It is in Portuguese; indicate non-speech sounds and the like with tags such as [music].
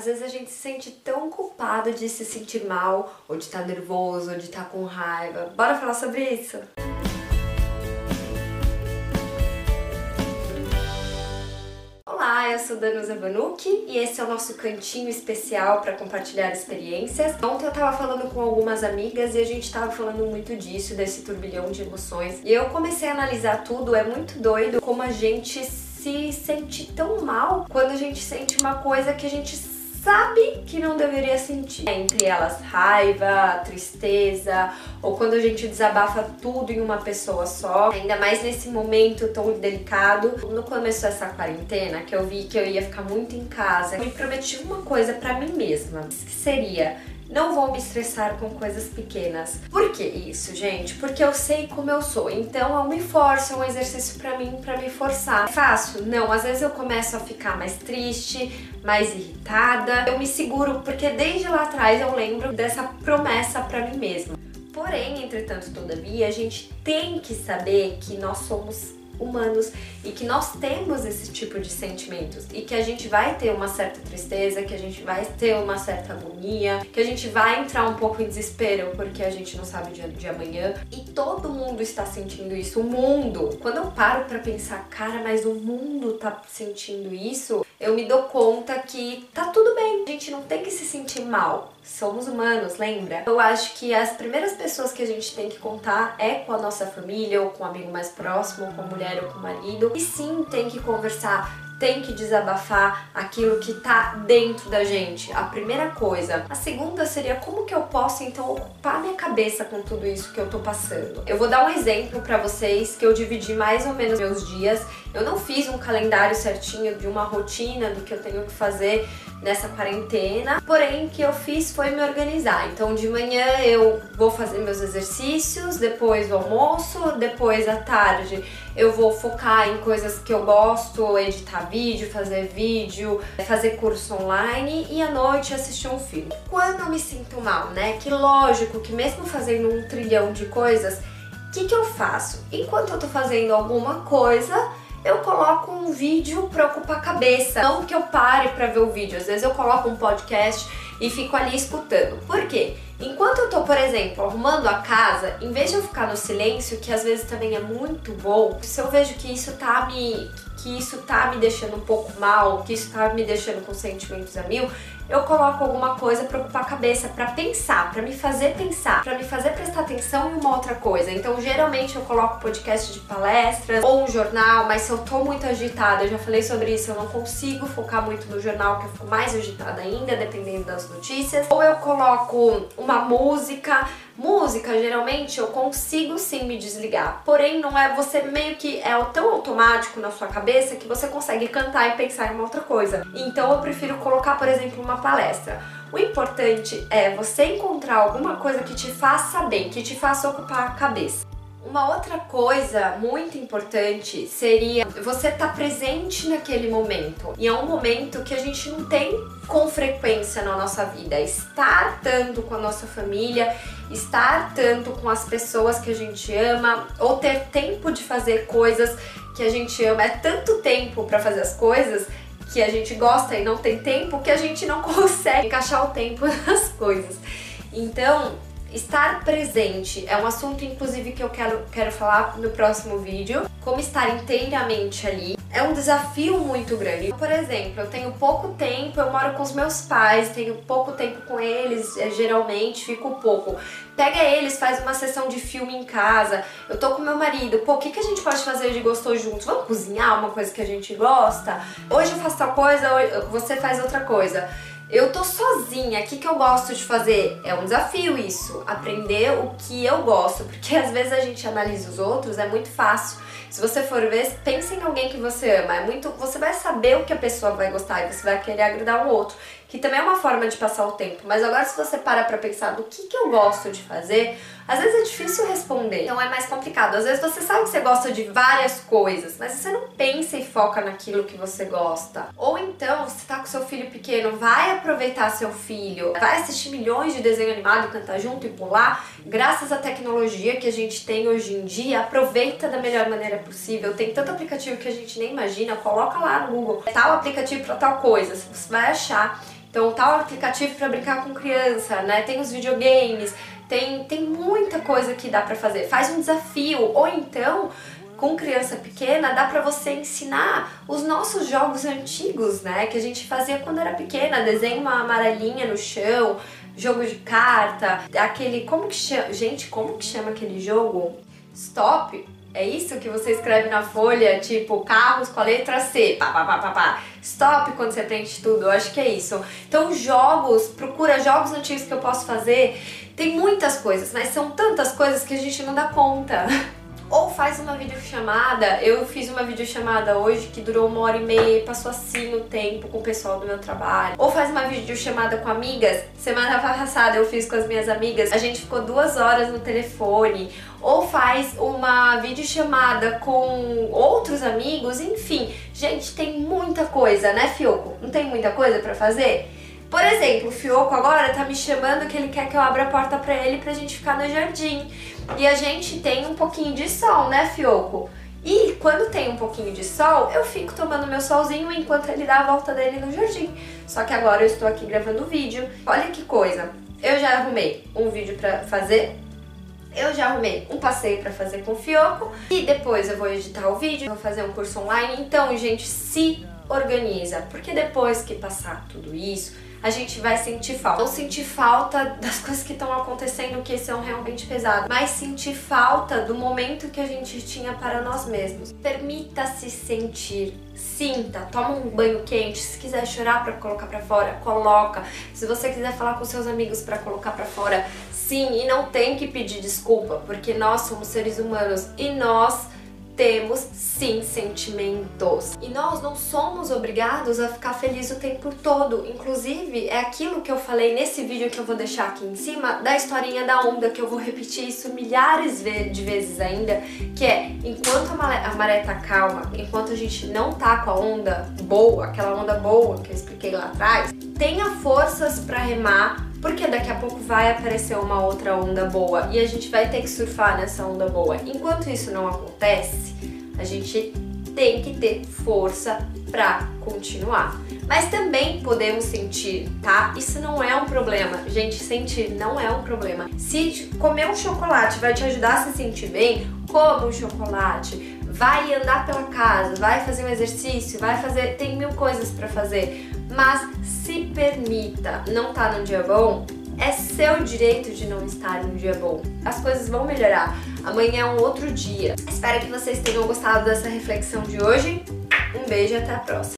Às vezes a gente se sente tão culpado de se sentir mal, ou de estar nervoso, ou de estar com raiva. Bora falar sobre isso? Olá, eu sou Danusa Vanucci e esse é o nosso cantinho especial para compartilhar experiências. Ontem eu tava falando com algumas amigas e a gente tava falando muito disso, desse turbilhão de emoções. E eu comecei a analisar tudo, é muito doido como a gente se sente tão mal quando a gente sente uma coisa que a gente sabe que não deveria sentir. Entre elas, raiva, tristeza, ou quando a gente desabafa tudo em uma pessoa só. Ainda mais nesse momento tão delicado. No começo dessa quarentena, que eu vi que eu ia ficar muito em casa, eu me prometi uma coisa para mim mesma, que seria não vou me estressar com coisas pequenas. Por que isso, gente? Porque eu sei como eu sou. Então eu me forço, é um exercício para mim, para me forçar. É fácil? Não, às vezes eu começo a ficar mais triste, mais irritada. Eu me seguro porque desde lá atrás eu lembro dessa promessa para mim mesma. Porém, entretanto, todavia, a gente tem que saber que nós somos humanos e que nós temos esse tipo de sentimentos e que a gente vai ter uma certa tristeza, que a gente vai ter uma certa agonia, que a gente vai entrar um pouco em desespero porque a gente não sabe o dia de amanhã e todo mundo está sentindo isso. O mundo, quando eu paro para pensar, cara, mas o mundo tá sentindo isso, eu me dou conta que tá tudo bem. A gente não tem que se sentir mal. Somos humanos, lembra? Eu acho que as primeiras pessoas que a gente tem que contar é com a nossa família, ou com um amigo mais próximo, ou com a mulher ou com o marido. E sim, tem que conversar tem que desabafar aquilo que tá dentro da gente. A primeira coisa. A segunda seria como que eu posso então ocupar minha cabeça com tudo isso que eu tô passando. Eu vou dar um exemplo para vocês que eu dividi mais ou menos meus dias. Eu não fiz um calendário certinho de uma rotina do que eu tenho que fazer nessa quarentena. Porém, o que eu fiz foi me organizar. Então, de manhã eu vou fazer meus exercícios, depois o almoço, depois à tarde eu vou focar em coisas que eu gosto, editar vídeo, fazer vídeo, fazer curso online e à noite assistir um filme. Quando eu me sinto mal, né? Que lógico que mesmo fazendo um trilhão de coisas, o que, que eu faço? Enquanto eu tô fazendo alguma coisa, eu coloco um vídeo para ocupar a cabeça. Não que eu pare para ver o vídeo, às vezes eu coloco um podcast e fico ali escutando. Por quê? Enquanto eu tô, por exemplo, arrumando a casa, em vez de eu ficar no silêncio, que às vezes também é muito bom, se eu vejo que isso tá me que isso tá me deixando um pouco mal, que isso tá me deixando com sentimentos a mil, eu coloco alguma coisa para ocupar a cabeça, para pensar, para me fazer pensar, para me fazer prestar atenção em uma outra coisa. Então, geralmente eu coloco podcast de palestras ou um jornal, mas se eu tô muito agitada, eu já falei sobre isso, eu não consigo focar muito no jornal, que eu fico mais agitada ainda, dependendo das notícias. Ou eu coloco uma música, Música, geralmente, eu consigo sim me desligar. Porém, não é você meio que é tão automático na sua cabeça que você consegue cantar e pensar em uma outra coisa. Então, eu prefiro colocar, por exemplo, uma palestra. O importante é você encontrar alguma coisa que te faça bem, que te faça ocupar a cabeça. Uma outra coisa muito importante seria você estar tá presente naquele momento. E é um momento que a gente não tem com frequência na nossa vida. Estar tanto com a nossa família, estar tanto com as pessoas que a gente ama, ou ter tempo de fazer coisas que a gente ama. É tanto tempo para fazer as coisas que a gente gosta e não tem tempo que a gente não [laughs] consegue encaixar o tempo [laughs] nas coisas. Então, Estar presente é um assunto, inclusive, que eu quero, quero falar no próximo vídeo. Como estar inteiramente ali. É um desafio muito grande. Por exemplo, eu tenho pouco tempo, eu moro com os meus pais, tenho pouco tempo com eles, é, geralmente fico pouco. Pega eles, faz uma sessão de filme em casa. Eu tô com meu marido, pô, o que, que a gente pode fazer de gostoso juntos? Vamos cozinhar uma coisa que a gente gosta? Hoje eu faço tal coisa, você faz outra coisa. Eu tô sozinha, o que, que eu gosto de fazer? É um desafio isso, aprender o que eu gosto, porque às vezes a gente analisa os outros, é muito fácil. Se você for ver, pense em alguém que você ama, é muito, você vai saber o que a pessoa vai gostar e você vai querer agradar o outro, que também é uma forma de passar o tempo. Mas agora se você para pra pensar do que, que eu gosto de fazer, às vezes é difícil responder, então é mais complicado. Às vezes você sabe que você gosta de várias coisas, mas você não pensa e foca naquilo que você gosta. Ou então, se tá com seu filho pequeno, vai aproveitar seu filho, vai assistir milhões de desenho animado, cantar junto e pular. Graças à tecnologia que a gente tem hoje em dia, aproveita da melhor maneira possível. Tem tanto aplicativo que a gente nem imagina, coloca lá no Google tal aplicativo para tal coisa, você vai achar Então, tal aplicativo para brincar com criança, né? Tem os videogames, tem, tem muita coisa que dá para fazer. Faz um desafio, ou então com criança pequena, dá para você ensinar os nossos jogos antigos, né? Que a gente fazia quando era pequena, desenha uma amarelinha no chão, jogo de carta, aquele como que chama, gente, como que chama aquele jogo? Stop. É isso que você escreve na folha, tipo carros com a letra C, pá, pá, pá, pá, pá. Stop quando você preenche tudo, eu acho que é isso. Então, jogos, procura jogos antigos que eu posso fazer. Tem muitas coisas, mas são tantas coisas que a gente não dá conta. [laughs] Ou faz uma videochamada. Eu fiz uma videochamada hoje que durou uma hora e meia, passou assim o tempo com o pessoal do meu trabalho. Ou faz uma videochamada com amigas. Semana passada eu fiz com as minhas amigas, a gente ficou duas horas no telefone. Ou faz uma videochamada com outros amigos, enfim. Gente, tem muita coisa, né, Fioco? Não tem muita coisa para fazer? Por exemplo, o Fioco agora tá me chamando que ele quer que eu abra a porta para ele pra gente ficar no jardim. E a gente tem um pouquinho de sol, né, Fioco? E quando tem um pouquinho de sol, eu fico tomando meu solzinho enquanto ele dá a volta dele no jardim. Só que agora eu estou aqui gravando vídeo. Olha que coisa. Eu já arrumei um vídeo pra fazer. Eu já arrumei um passeio para fazer com o Fioco e depois eu vou editar o vídeo, vou fazer um curso online. Então, gente, se organiza, porque depois que passar tudo isso, a gente vai sentir falta. Não sentir falta das coisas que estão acontecendo que são realmente pesadas, mas sentir falta do momento que a gente tinha para nós mesmos. Permita-se sentir, sinta, toma um banho quente, se quiser chorar para colocar para fora, coloca. Se você quiser falar com seus amigos para colocar para fora, sim, e não tem que pedir desculpa, porque nós somos seres humanos e nós temos sim sentimentos. E nós não somos obrigados a ficar feliz o tempo todo. Inclusive, é aquilo que eu falei nesse vídeo que eu vou deixar aqui em cima, da historinha da onda, que eu vou repetir isso milhares de vezes ainda, que é, enquanto a maré, tá calma, enquanto a gente não tá com a onda boa, aquela onda boa que eu expliquei lá atrás, tenha forças para remar porque daqui a pouco vai aparecer uma outra onda boa e a gente vai ter que surfar nessa onda boa. Enquanto isso não acontece, a gente tem que ter força para continuar. Mas também podemos sentir, tá? Isso não é um problema. Gente, sentir não é um problema. Se comer um chocolate vai te ajudar a se sentir bem, coma um chocolate. Vai andar pela casa, vai fazer um exercício, vai fazer, tem mil coisas para fazer mas se permita. Não tá num dia bom? É seu direito de não estar num dia bom. As coisas vão melhorar. Amanhã é um outro dia. Espero que vocês tenham gostado dessa reflexão de hoje. Um beijo e até a próxima.